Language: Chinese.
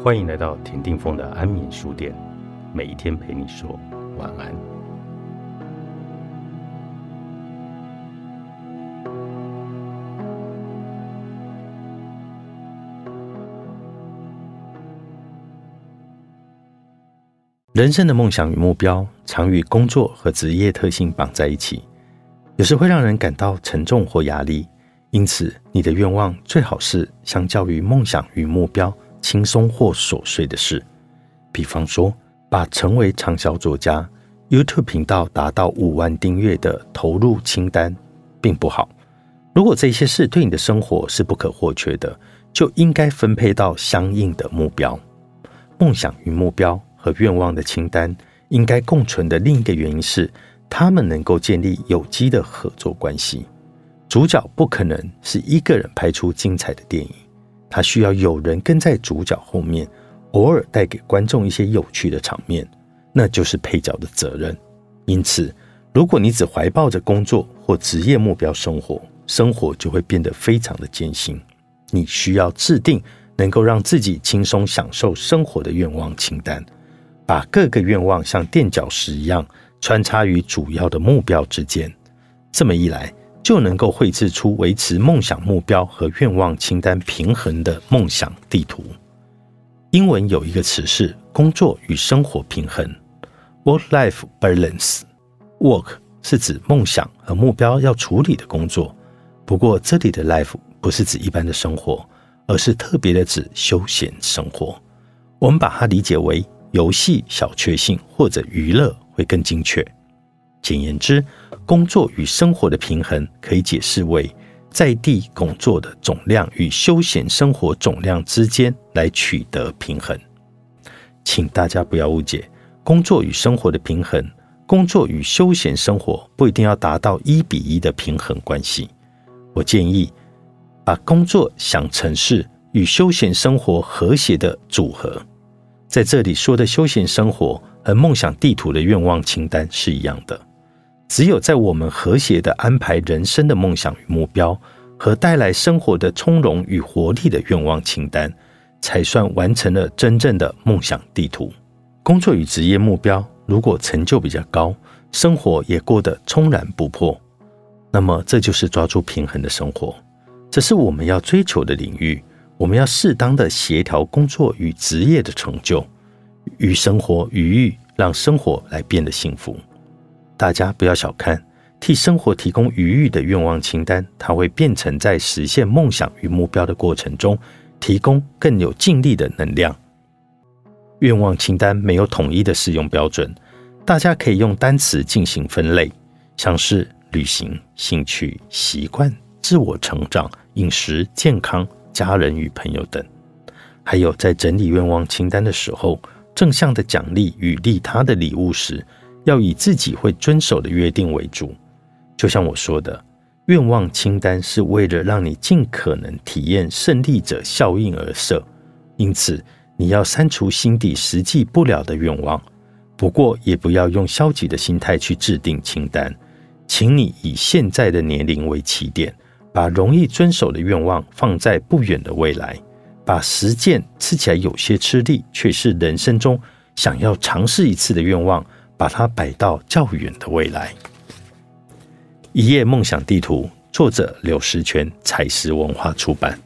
欢迎来到田定峰的安眠书店，每一天陪你说晚安。人生的梦想与目标常与工作和职业特性绑在一起，有时会让人感到沉重或压力。因此，你的愿望最好是相较于梦想与目标。轻松或琐碎的事，比方说，把成为畅销作家、YouTube 频道达到五万订阅的投入清单，并不好。如果这些事对你的生活是不可或缺的，就应该分配到相应的目标。梦想与目标和愿望的清单应该共存的另一个原因是，他们能够建立有机的合作关系。主角不可能是一个人拍出精彩的电影。他需要有人跟在主角后面，偶尔带给观众一些有趣的场面，那就是配角的责任。因此，如果你只怀抱着工作或职业目标生活，生活就会变得非常的艰辛。你需要制定能够让自己轻松享受生活的愿望清单，把各个愿望像垫脚石一样穿插于主要的目标之间。这么一来，就能够绘制出维持梦想目标和愿望清单平衡的梦想地图。英文有一个词是“工作与生活平衡 ”（work-life balance）。work 是指梦想和目标要处理的工作，不过这里的 life 不是指一般的生活，而是特别的指休闲生活。我们把它理解为游戏、小确幸或者娱乐会更精确。简言之，工作与生活的平衡可以解释为在地工作的总量与休闲生活总量之间来取得平衡。请大家不要误解，工作与生活的平衡，工作与休闲生活不一定要达到一比一的平衡关系。我建议把工作想成是与休闲生活和谐的组合。在这里说的休闲生活和梦想地图的愿望清单是一样的。只有在我们和谐的安排人生的梦想与目标，和带来生活的从容与活力的愿望清单，才算完成了真正的梦想地图。工作与职业目标如果成就比较高，生活也过得从然不迫，那么这就是抓住平衡的生活。这是我们要追求的领域。我们要适当的协调工作与职业的成就，与生活愉悦，让生活来变得幸福。大家不要小看替生活提供余裕的愿望清单，它会变成在实现梦想与目标的过程中提供更有尽力的能量。愿望清单没有统一的使用标准，大家可以用单词进行分类，像是旅行、兴趣、习惯、自我成长、饮食、健康、家人与朋友等。还有在整理愿望清单的时候，正向的奖励与利他的礼物时。要以自己会遵守的约定为主，就像我说的，愿望清单是为了让你尽可能体验胜利者效应而设，因此你要删除心底实际不了的愿望。不过，也不要用消极的心态去制定清单，请你以现在的年龄为起点，把容易遵守的愿望放在不远的未来，把实践吃起来有些吃力，却是人生中想要尝试一次的愿望。把它摆到较远的未来。一夜梦想地图，作者柳石泉，彩石文化出版。